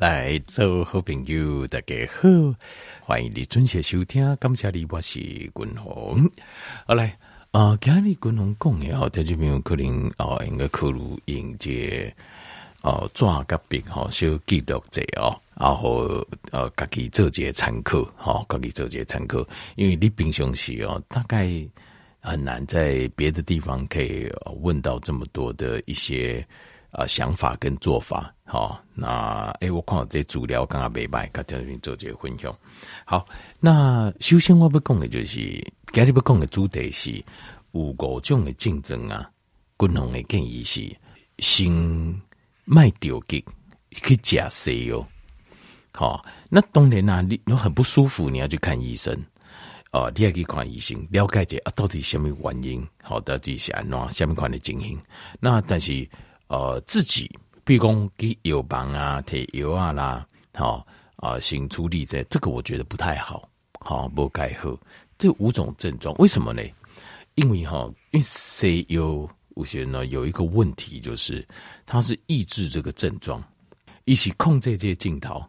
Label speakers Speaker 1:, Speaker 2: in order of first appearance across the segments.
Speaker 1: 来，做好朋友，大家好，欢迎你准时收听。感谢你，我是君鸿。好来，啊、呃，今日君鸿讲的哦，听众朋友可能哦，应该考虑迎接哦，抓个病哦，小记录者哦，然后呃，家己做一个参考，哈，家己做一个参考，因为你平常时哦，大概很难在别的地方可以问到这么多的一些。啊，想法跟做法，好，那诶、欸，我看到这资料刚刚没卖，跟大家做这个分享。好，那首先我要讲的就是，今日要讲的主题是有五种的竞争啊，均衡的建议是先卖掉给去假 CEO。好，那当然啦、啊，你你很不舒服，你要去看医生。哦、呃，你要去看医生，了解一下啊，到底什么原因？好的，这是安怎什么款的情形？那但是。呃，自己比如讲给药房啊、贴药啊啦，好啊，先处理这这个，我觉得不太好，好不该喝这五种症状，为什么呢？因为哈，因为 C U 有些呢有一个问题，就是它是抑制这个症状，一起控制这些镜头，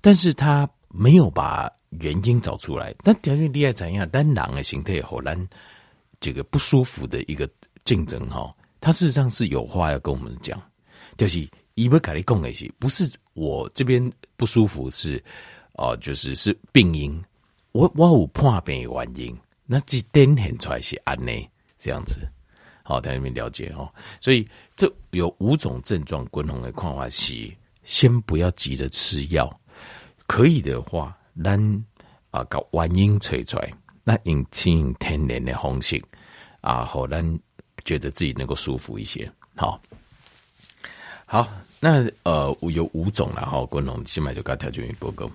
Speaker 1: 但是它没有把原因找出来。但条件厉害怎样？单狼的形态后来这个不舒服的一个竞争哈。他事实上是有话要跟我们讲，就是伊不卡利贡那些，不是我这边不舒服，是哦、就是是病因，我我有破病原因，那这点现出来是安内这样子，好，大家有没有了解哦？所以这有五种症状，共同的看法是，先不要急着吃药，可以的话，咱啊搞原因找出来，那用听天然的方式啊，好咱。觉得自己能够舒服一些，好，好，那呃，有五种了哈，观众先买就该条件报告。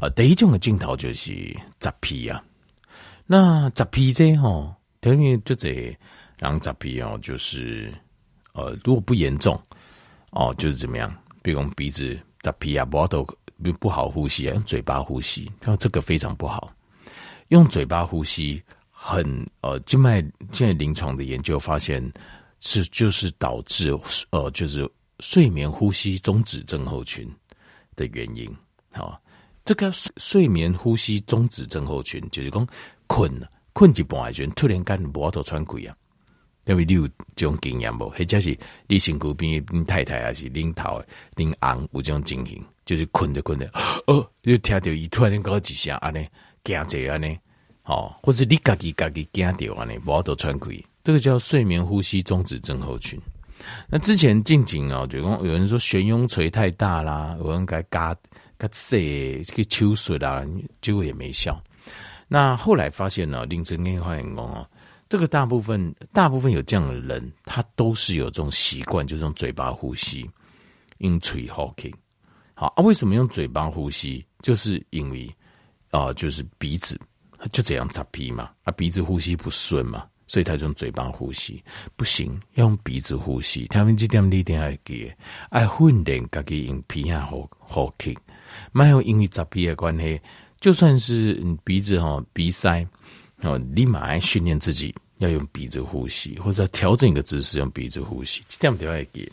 Speaker 1: 呃，第一种的镜头就是杂皮啊，那杂皮这哈，等于就这两杂皮哦，就是呃，如果不严重哦，就是怎么样？比如鼻子杂皮啊，不都不好呼吸啊，用嘴巴呼吸，然后这个非常不好，用嘴巴呼吸。很呃，静脉现在临床的研究发现是就是导致呃就是睡眠呼吸中止症候群的原因。好，这个睡眠呼吸中止症候群就是讲困困一半时突然间无法度喘气啊，因为你有这种经验无？或者是你身躯边恁太太还是领头领昂有这种情形，就是困着困着，哦，就听到伊突然间搞几下安尼惊者安尼。哦，或者你自己自己惊掉啊，你不要都喘气，这个叫睡眠呼吸中止症候群。那之前近景啊，就讲有人说悬雍垂太大啦，有人该嘎嘎塞去抽水啦，结果也没效。那后来发现呢，临床内发现哦，这个大部分大部分有这样的人，他都是有这种习惯，就是用嘴巴呼吸，用嘴呼吸。好啊，为什么用嘴巴呼吸？就是因为啊、就是鼻子。就这样扎鼻嘛，啊鼻子呼吸不顺嘛，所以他就用嘴巴呼吸不行，要用鼻子呼吸。他们这点你一定要记，爱训练自己用鼻啊呼呼吸，没有因为扎鼻的关系，就算是鼻子哈鼻塞哦，立马来训练自己要用鼻子呼吸，或者调整一个姿势用鼻子呼吸，这点都要记。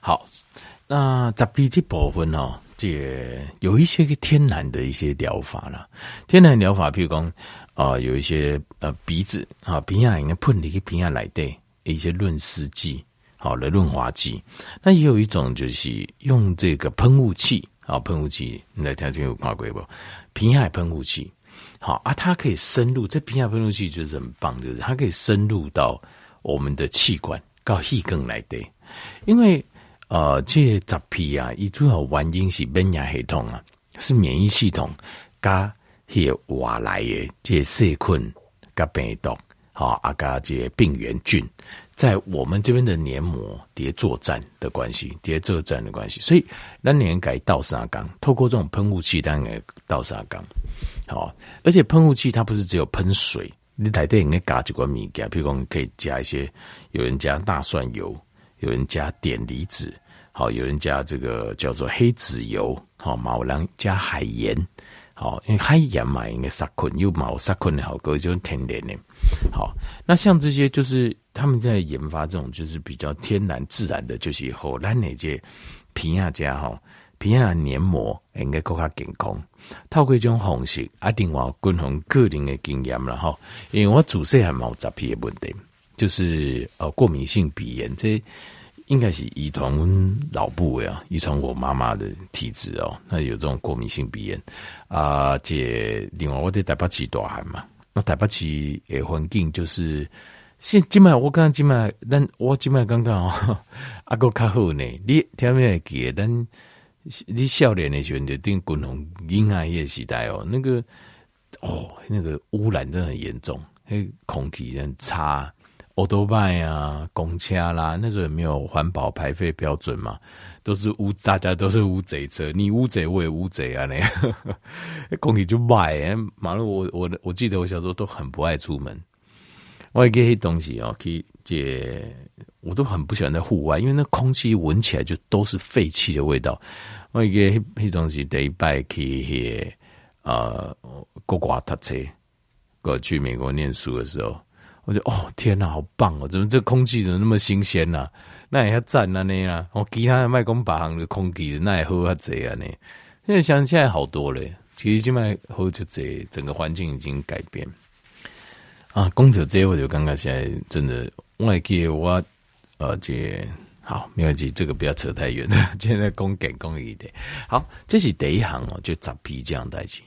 Speaker 1: 好，那扎鼻这部分哦。这有一些个天然的一些疗法啦，天然疗法，譬如讲啊、有一些呃鼻子啊，鼻啊应该喷的一个鼻啊来的一些润湿剂，好的润滑剂。那也有一种就是用这个喷雾器啊，喷雾器你来听听有看过不？鼻海喷雾器，好啊，它可以深入这鼻海喷雾器就是很棒，就是它可以深入到我们的气管，到气更来的，因为。呃，这杂皮啊，伊主要原因是免疫系统啊，是免疫系统加些外来的这些细菌、加病毒，好啊，加这些病原菌，在我们这边的黏膜叠作战的关系，叠作战的关系，所以那年改倒沙缸，透过这种喷雾器，当然倒沙缸，好，而且喷雾器它不是只有喷水，你台电应该加几罐米加，譬如讲可以加一些，有人加大蒜油。有人加碘离子，好，有人加这个叫做黑籽油，好，某人加海盐，好，因为海盐嘛，应该杀菌，又冇杀菌的好，各种天然的，好，那像这些就是他们在研发这种就是比较天然自然的，就是后来那些皮亚家哈，皮亚黏膜应该更加健康。透过这种方式，啊，另外均衡个人的经验了哈，因为我自细还冇杂皮的问题，就是呃过敏性鼻炎，这应该是遗传老部位啊，遗传我妈妈的体质哦，那有这种过敏性鼻炎。啊，这另外我在台北市大汉嘛，那台北市的环境就是，现今麦我刚刚今麦，但我今麦刚刚哦，阿个较好呢，你听没有记？但你少年的时候，就定滚红婴儿个时代哦，那个哦，那个污染真的很严重，那空气很差，欧多拜啊，公车啦，那时候也没有环保排废标准嘛，都是乌，大家都是乌贼车，你乌贼我也乌贼啊，那空气就坏。马路我我我记得我小时候都很不爱出门，我一些东西哦，可以借。我都很不喜欢在户外，因为那空气闻起来就都是废气的味道。我一个那东西得拜去呃国挂特车，过去美国念书的时候，我就哦天哪，好棒哦！怎么这空气怎么那么新鲜呢、啊？那也要赞啊那啊！我其他的卖工把行的空气那也好啊这啊呢。现在想起来好多了，其实现在好就这整个环境已经改变啊。空调这我就刚刚现在真的我记得我。呃，这好没问题，这个不要扯太远了。现在公给公益的，好，这是第一行哦，就杂皮这样代志。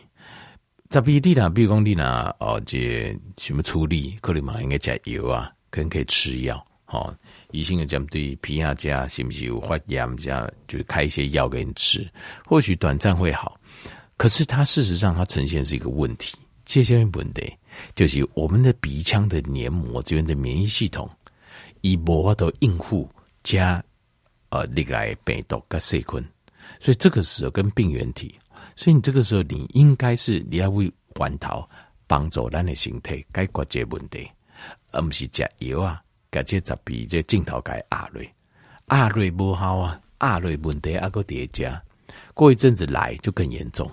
Speaker 1: 杂皮地啦，比如讲你呢，哦，这什么处理，可能嘛应该加油啊，可能可以吃药。哦，医生的针对皮下加是不是有发炎加，就开一些药给你吃，或许短暂会好。可是它事实上它呈现是一个问题，这些问题就是我们的鼻腔的黏膜这边的免疫系统。以无法度应付加呃历来病毒跟细菌，所以这个时候跟病原体，所以你这个时候你应该是你要为源头帮助咱的身体解决这问题，而不是吃药啊，甲这杂皮这镜头改压瑞压瑞不好啊，压瑞问题还佫叠加，过一阵子来就更严重，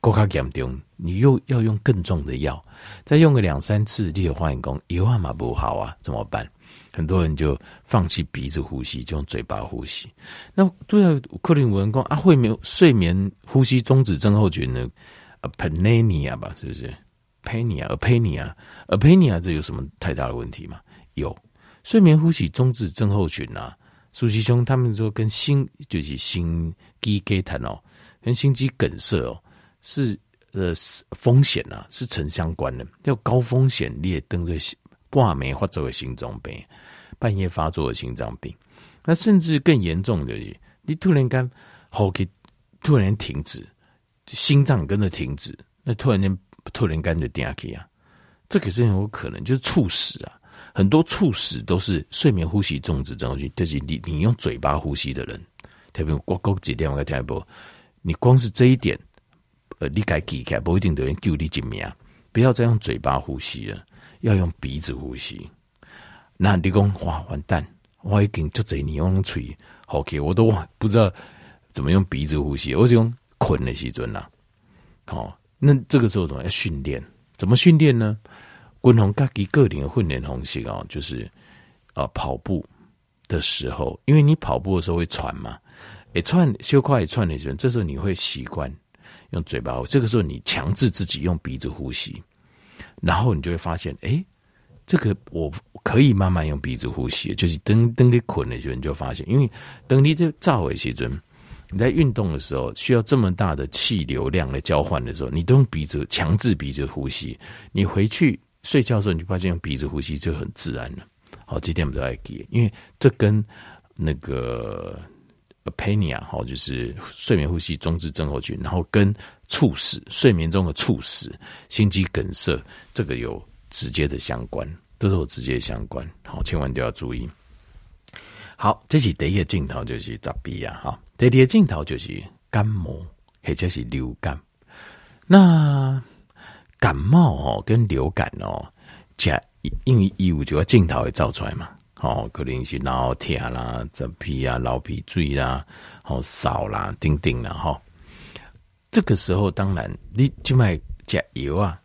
Speaker 1: 更加严重，你又要用更重的药，再用个两三次，你就发现讲药啊嘛不好啊，怎么办？很多人就放弃鼻子呼吸，就用嘴巴呼吸。那对啊，克林文讲啊，会没有睡眠呼吸中止症候群呢？apnea 吧，是不是？apnea，apnea，apnea，这有什么太大的问题吗？有，睡眠呼吸中止症候群啊。苏西兄他们说跟心就是心肌梗塞哦，跟心肌梗塞哦，是呃风险啊，是成相关的，叫高风险列登的。挂没发作的心脏病，半夜发作的心脏病，那甚至更严重的是，你突然间呼吸突然停止，心脏跟着停止，那突然间突然间就掉下去啊，这可是很有可能，就是猝死啊。很多猝死都是睡眠呼吸中止症候群，就是你你用嘴巴呼吸的人，特别我讲几点我听一波，你光是这一点，呃，你该记起来，不一定有人救你一命，不要再用嘴巴呼吸了。要用鼻子呼吸，那你讲哇完蛋，我已经就这你用嘴，OK，我都不知道怎么用鼻子呼吸，我是用困的时阵呐。好，那这个时候怎么要训练？怎么训练呢？滚红自己个人的训练方式哦，就是呃跑步的时候，因为你跑步的时候会喘嘛，一喘休快一喘的时候，这时候你会习惯用嘴巴，这个时候你强制自己用鼻子呼吸。然后你就会发现，哎，这个我可以慢慢用鼻子呼吸，就是等等你困的时候，你就发现，因为等你这造尾时阵，你在运动的时候需要这么大的气流量来交换的时候，你都用鼻子强制鼻子呼吸，你回去睡觉的时候，你就发现用鼻子呼吸就很自然了。好，这点我们都要给，因为这跟那个 apnea 好，就是睡眠呼吸中止症候群，然后跟猝死，睡眠中的猝死，心肌梗塞，这个有直接的相关，都是有直接相关，好，千万都要注意。好，这是第一个镜头，就是杂鼻啊，哈，第二个镜头就是感冒或者是流感。那感冒哦，跟流感哦，加因为衣物就要镜头会照出来嘛，哦，可能是脑疼啦、杂鼻啊、流鼻水啦、好少啦、叮叮啦，哈。这个时候，当然你就买加油啊！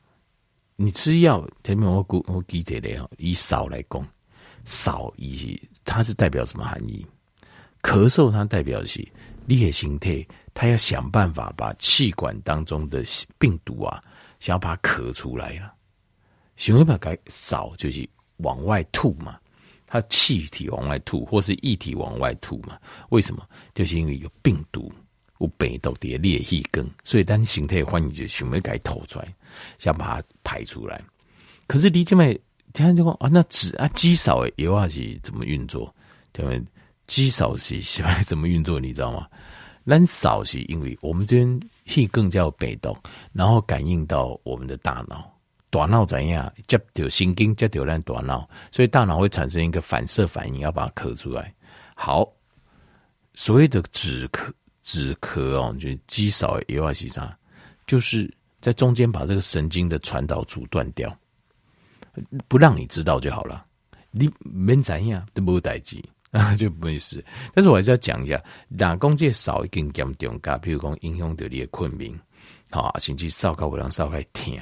Speaker 1: 你吃药，前面我估我记这里啊，以少来讲，少以它是代表什么含义？咳嗽它代表是你的身体它要想办法把气管当中的病毒啊，想要把它咳出来了，想要把它扫，就是往外吐嘛。它气体往外吐，或是液体往外吐嘛？为什么？就是因为有病毒，有病毒的裂气根，所以当你身体欢迎就想要给它吐出来，想把它排出来。可是你这么听人就说啊，那只啊，肌少诶，油啊是怎么运作？对不？肌少是喜欢怎么运作？你知道吗？那少是因为我们这边气更加有病毒，然后感应到我们的大脑。大脑怎样接到神经接到咱大脑，所以大脑会产生一个反射反应，要把它咳出来。好，所谓的止咳止咳哦，就是肌少液化气啥，就是在中间把这个神经的传导阻断掉，不让你知道就好了。你没怎样都没代志啊，就没事。但是我还是要讲一下，哪公介少一根严重噶，比如讲影响到你的困眠，好，甚至烧高会让烧开疼。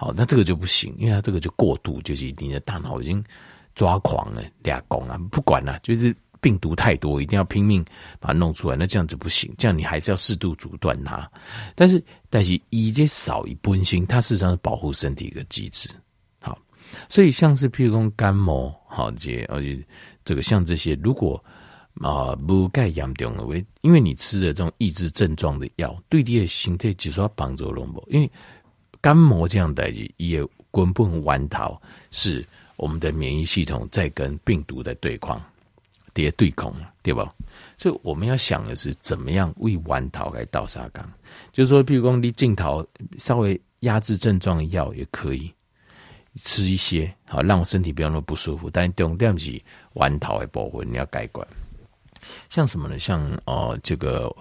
Speaker 1: 好，那这个就不行，因为它这个就过度，就是你的大脑已经抓狂了，俩拱啊，不管了，就是病毒太多，一定要拼命把它弄出来，那这样子不行，这样你还是要适度阻断它。但是，但是一这少一分心，它事实上是保护身体一个机制。好，所以像是譬如说感冒，好这而且这个像这些，如果啊不盖严重的为，因为你吃的这种抑制症状的药，对你的身体其实要帮助龙不，因为。肝膜这样的也根本弯桃，是我们的免疫系统在跟病毒在对抗，叠对抗，对吧？所以我们要想的是，怎么样为弯桃来倒沙缸，就是说，譬如说你镜头稍微压制症状的药也可以吃一些，好让身体不要那么不舒服。但重点是弯桃的部分你要改管，像什么呢？像哦、呃，这个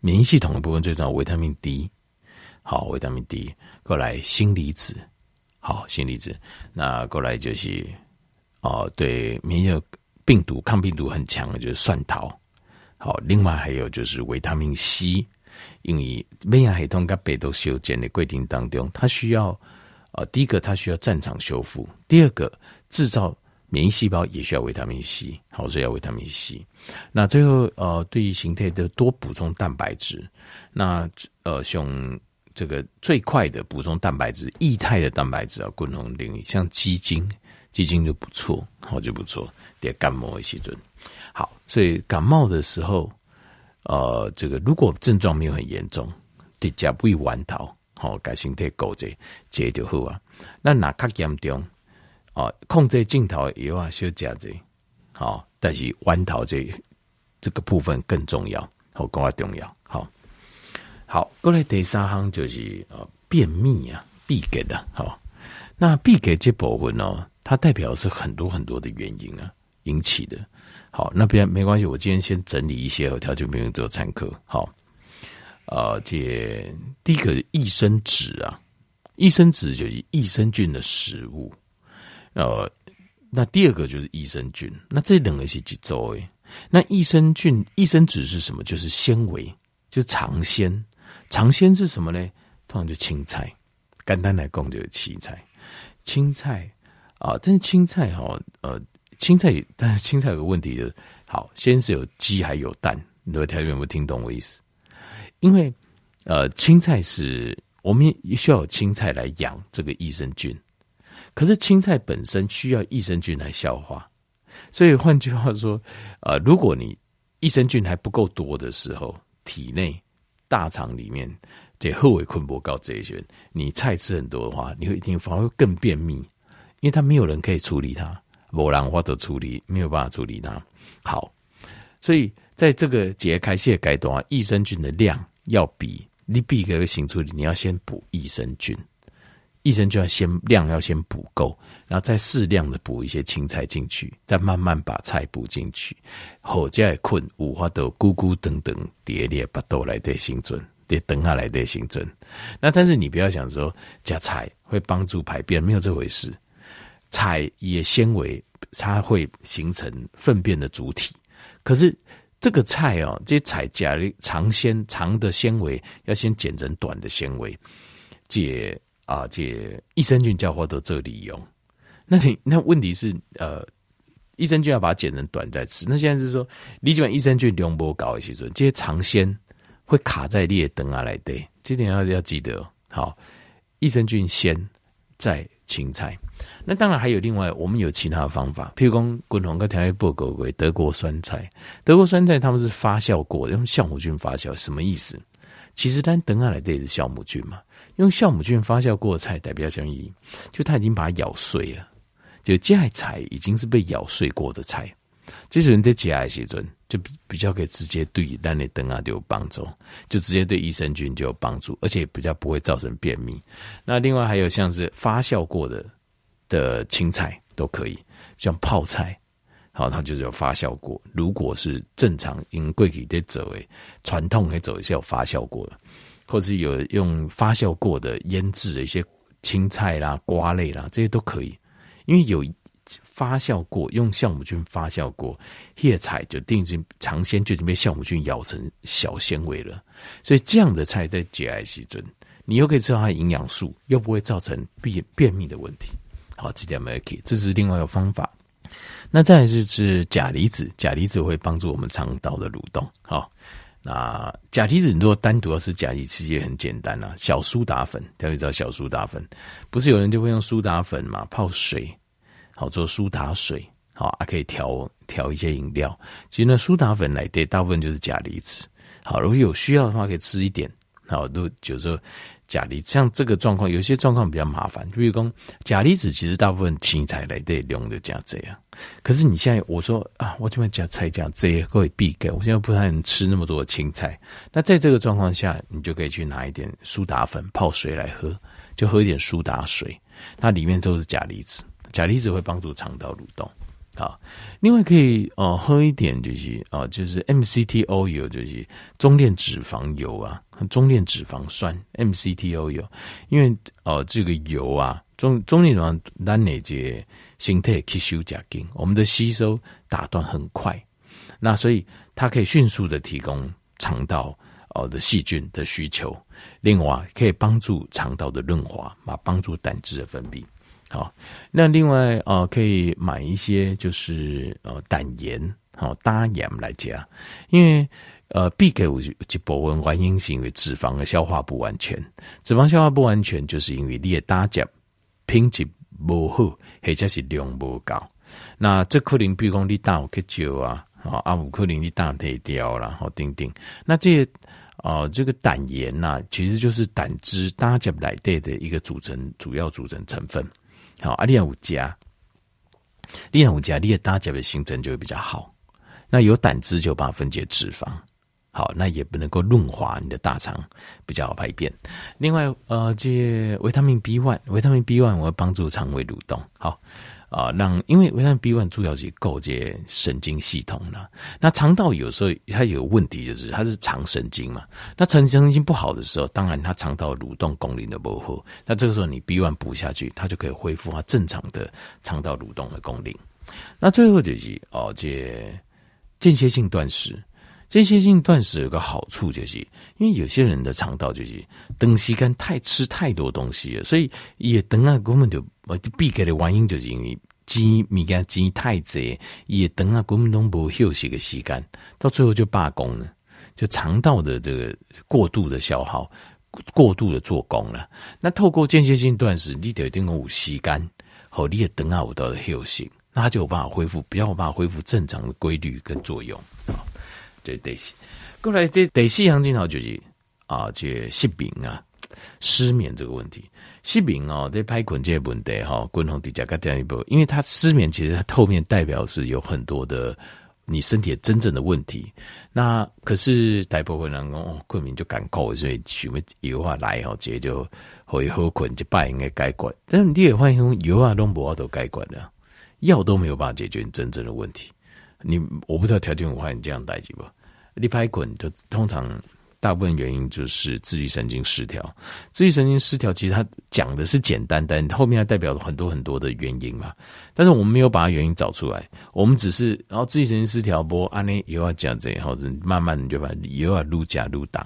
Speaker 1: 免疫系统的部分最重要，维他命 D。好，维他命 D，过来锌离子，好，锌离子，那过来就是哦，对免疫病毒抗病毒很强的就是蒜头，好，另外还有就是维他命 C，因为免疫系统跟病毒修建的规定当中，它需要呃，第一个它需要战场修复，第二个制造免疫细胞也需要维他命 C，好，所以要维他命 C，那最后呃，对于形态的多补充蛋白质，那呃，像。这个最快的补充蛋白质，液态的蛋白质啊，共同领域像鸡精，鸡精就不错，好就不错。得感冒一些准，好，所以感冒的时候，呃，这个如果症状没有很严重，得加不弯桃，好，改性得够这这就好啊。那哪较严重啊？控制镜头也要少加这，好，但是弯桃这这个部分更重要，好，更加重要，好。好，过来第三行就是呃便秘啊，闭结的。好，那闭结这部分呢，它代表是很多很多的原因啊引起的。好，那边没关系，我今天先整理一些条件病人做参考。好，呃，这第一个益生质啊，益生质就是益生菌的食物。呃，那第二个就是益生菌，那这两个是几周诶？那益生菌、益生质是什么？就是纤维，就是长纤。尝鲜是什么呢？通常就青菜，简单来讲就是青菜。青菜啊，但是青菜哈，呃，青菜，但是青菜有个问题就是，好，先是有鸡还有蛋，你各位听有没有听懂我意思？因为呃，青菜是我们需要有青菜来养这个益生菌，可是青菜本身需要益生菌来消化，所以换句话说，呃，如果你益生菌还不够多的时候，体内。大肠里面这后尾困不高这一些，你菜吃很多的话，你会一定反而会更便秘，因为它没有人可以处理它，没人或者处理没有办法处理它。好，所以在这个解开泄阶段，益生菌的量要比你比个行处理，你要先补益生菌。益生就要先量要先补够，然后再适量的补一些青菜进去，再慢慢把菜补进去。后再困五花豆、菇菇等等叠列把豆来的形准，得等下来的形准。那但是你不要想说加菜会帮助排便，没有这回事。菜也纤维，它会形成粪便的主体。可是这个菜哦，这些菜加的长纤长的纤维要先剪成短的纤维，解。啊，这益生菌叫获得这里用，那你那问题是，呃，益生菌要把它剪成短再吃。那现在是说，你这边益生菌量不高的时候，这些长鲜会卡在你的肠啊来对，这点要要记得。好，益生菌先在青菜。那当然还有另外，我们有其他的方法，譬如说滚红跟调味布狗为德国酸菜，德国酸菜他们是发酵过的，用酵母菌发酵，什么意思？其实单等下来的也是酵母菌嘛，用酵母菌发酵过的菜代表什么意义？就它已经把它咬碎了，就这菜已经是被咬碎过的菜，这种人在解癌时阵就比较可以直接对单的灯啊就有帮助，就直接对益生菌就有帮助，而且比较不会造成便秘。那另外还有像是发酵过的的青菜都可以，像泡菜。好，它就是有发酵过。如果是正常因贵体的走诶，传统的走也是有发酵过的，或是有用发酵过的腌制的一些青菜啦、瓜类啦，这些都可以。因为有发酵过，用酵母菌发酵过，叶菜就定睛尝鲜就已经被酵母菌咬成小纤维了。所以这样的菜在解癌时阵，你又可以吃到它的营养素，又不会造成便便秘的问题。好，这点没可以，这是另外一个方法。那再来就是钾离子，钾离子会帮助我们肠道的蠕动。好，啊钾离子如果单独要吃钾离子也很简单啊，小苏打粉，大家知道小苏打粉，不是有人就会用苏打粉嘛，泡水，好做苏打水，好啊可以调调一些饮料。其实呢，苏打粉来对大部分就是钾离子。好，如果有需要的话，可以吃一点。好，都就是说。钾离子像这个状况，有些状况比较麻烦。就比如说，钾离子其实大部分青菜来对用的加这样。可是你现在我说啊，我这边加菜加这些会必给。我现在不太能吃那么多的青菜。那在这个状况下，你就可以去拿一点苏打粉泡水来喝，就喝一点苏打水。那里面都是钾离子，钾离子会帮助肠道蠕动。好，另外可以哦、呃、喝一点就是哦、呃、就是 MCT oil 就是中链脂肪油啊，中链脂肪酸 MCT oil，因为哦、呃、这个油啊中中链脂肪单哪节形态吸收加紧，我们的吸收打断很快，那所以它可以迅速的提供肠道哦、呃、的细菌的需求，另外可以帮助肠道的润滑，啊帮助胆汁的分泌。好，那另外啊、呃，可以买一些就是呃胆盐，好搭盐来加，因为呃必给我一部分原因是因为脂肪的消化不完全，脂肪消化不完全就是因为你的搭盐品质不好，或者是量不高。那这可能比如讲你搭有去酒啊，啊啊五可能你搭太掉了，好丁丁。那这啊、呃、这个胆盐呐，其实就是胆汁搭盐来对的一个组成主要组成成分。好，阿利亚五加，利亚五加，你的大脚的形成就会比较好。那有胆汁就把它分解脂肪，好，那也不能够润滑你的大肠，比较好排便。另外，呃，这维他命 B one，维他命 B one 我会帮助肠胃蠕动，好。啊，让因为维他命 B one 主要是构建神经系统的，那肠道有时候它有问题，就是它是肠神经嘛。那肠神经不好的时候，当然它肠道蠕动功能的不好。那这个时候你 B one 补下去，它就可以恢复它正常的肠道蠕动的功能。那最后就是哦，这间歇性断食。间歇性断食有个好处就是，因为有些人的肠道就是东西干太吃太多东西了，所以也等啊根本就就避开的原因就是因为鸡米干鸡太贼，也等啊根本都不休息个时间，到最后就罢工了，就肠道的这个过度的消耗，过度的做工了。那透过间歇性断食，你得定有时间，好，你也等啊有到休息，那它就有办法恢复，比较有办法恢复正常的规律跟作用。对对是，过来这第四项镜头就是啊，这失眠啊，失眠这个问题，失眠哦，这拍困这个问题哈，共同底下个这样一步，因为它失眠其实它后面代表是有很多的你身体真正的问题。那可是大部分人哦，困眠就赶够，所以什么油啊来哦，直接就会好困，就把应该解决。但是你也发现油啊都无法度解决的，药都没有办法解决你真正的问题。你我不知道条件我发现这样代志不？你拍滚就通常大部分原因就是自律神经失调。自律神经失调其实它讲的是简单，但后面还代表了很多很多的原因嘛。但是我们没有把它原因找出来，我们只是然后自律神经失调，不按呢又要讲这，或者慢慢的就把又要愈加愈重，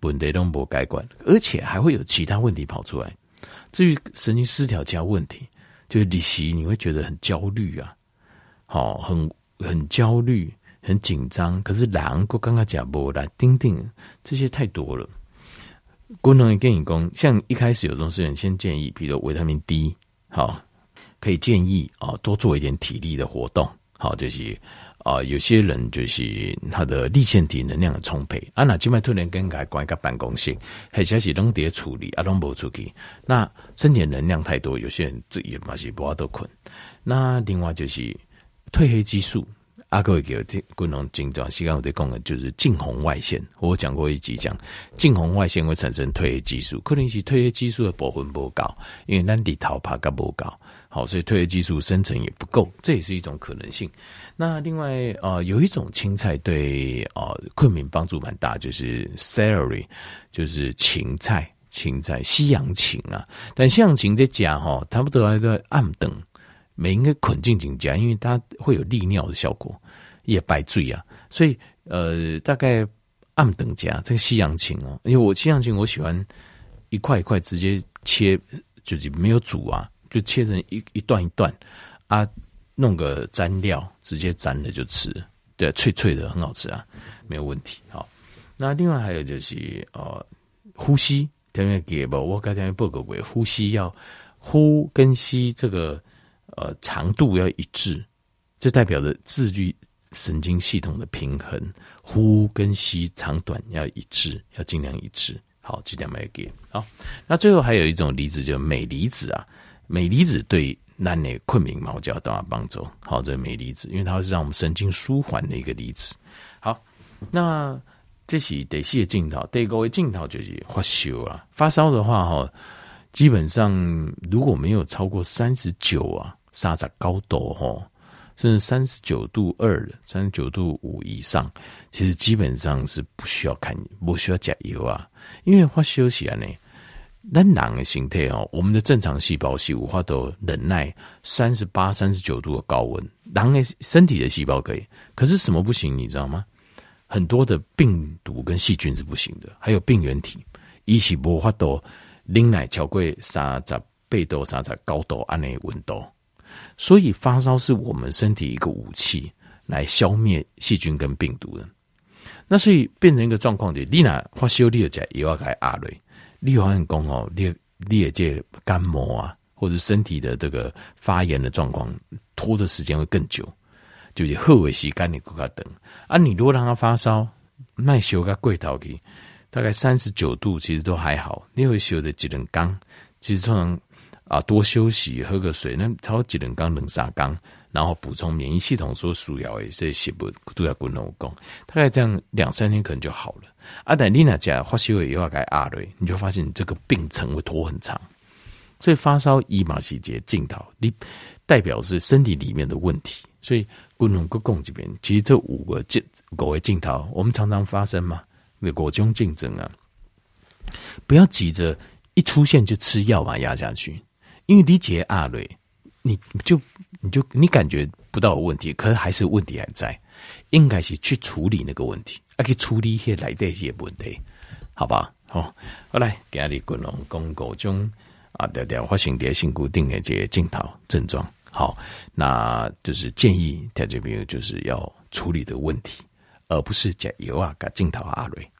Speaker 1: 问题都无解决，而且还会有其他问题跑出来。至于神经失调加问题就是你时你会觉得很焦虑啊。好，很很焦虑、很紧张。可是狼过刚刚讲波来丁丁，这些太多了。功能跟你讲，像一开始有种事情，先建议，比如维他命 D，好，可以建议啊，多做一点体力的活动。好，就是啊，有些人就是他的立腺体能量很充沛，啊，那今麦突然间改关一个办公室，还是是拢得处理，啊，拢不出去，那身体能量太多，有些人这也嘛是不好多困。那另外就是褪黑激素，阿各位给这功能精状，西刚我在讲的就是近红外线，我讲过一集讲近红外线会产生褪黑激素，可能是褪黑激素的部分不高，因为咱里头怕个不高。好，所以褪黑激素生成也不够，这也是一种可能性。那另外啊、呃，有一种青菜对啊、呃、困眠帮助蛮大，就是 celery，就是芹菜，芹菜西洋芹啊。但西洋芹在家哈，差不多还在暗等，没应该捆进进家，因为它会有利尿的效果，也白醉啊。所以呃，大概暗等家这个西洋芹哦，因为我西洋芹我喜欢一块一块直接切，就是没有煮啊。就切成一一段一段啊，弄个蘸料，直接蘸了就吃，对，脆脆的，很好吃啊，没有问题。好，那另外还有就是呃，呼吸，听没给不？我刚才报告过，呼吸要呼跟吸这个呃长度要一致，这代表着自律神经系统的平衡，呼跟吸长短要一致，要尽量一致。好，这点没给。好，那最后还有一种离子，就是镁离子啊。镁离子对男的困眠嘛，我叫大帮助。好，这个镁离子，因为它是让我们神经舒缓的一个离子。好，那这是第四个镜头，第五个镜头就是发烧啊。发烧的话，哈，基本上如果没有超过三十九啊，三十高度哈，甚至三十九度二、三十九度五以上，其实基本上是不需要看，不需要加油啊，因为发烧起来呢。那人的形态哦，我们的正常细胞是无法都忍耐三十八、三十九度的高温，人的身体的细胞可以，可是什么不行？你知道吗？很多的病毒跟细菌是不行的，还有病原体，一起无法都忍耐超过三十八度、三十高度安内温度，所以发烧是我们身体一个武器，来消灭细菌跟病毒的。那所以变成一个状况的，你那发烧，你就吃药来压累。例如很讲哦，你你这感冒啊，或者身体的这个发炎的状况，拖的时间会更久，就是后尾时间你更加等啊。你如果让他发烧，卖烧个贵头去，大概三十九度，其实都还好。你会烧的几轮缸，其实从啊多休息，喝个水，那超几轮缸冷沙缸，然后补充免疫系统所需要的这些不都要滚龙功，大概这样两三天可能就好了。阿黛丽娜家发烧也要改阿瑞，你就发现这个病程会拖很长，所以发烧伊马西节镜头，你代表是身体里面的问题。所以滚龙国共这边，其实这五个镜五个镜头，我们常常发生嘛，那国中竞争啊，不要急着一出现就吃药把它压下去，因为理解阿瑞，你就你就你感觉不到有问题，可是还是问题还在，应该是去处理那个问题。还可以处理一些来的一些问题，好吧？好，好来，今日滚龙公告中啊，条条发生的新固定的这些镜头症状，好，那就是建议大家朋友就是要处理这个问题，而不是加油啊，给镜头阿瑞。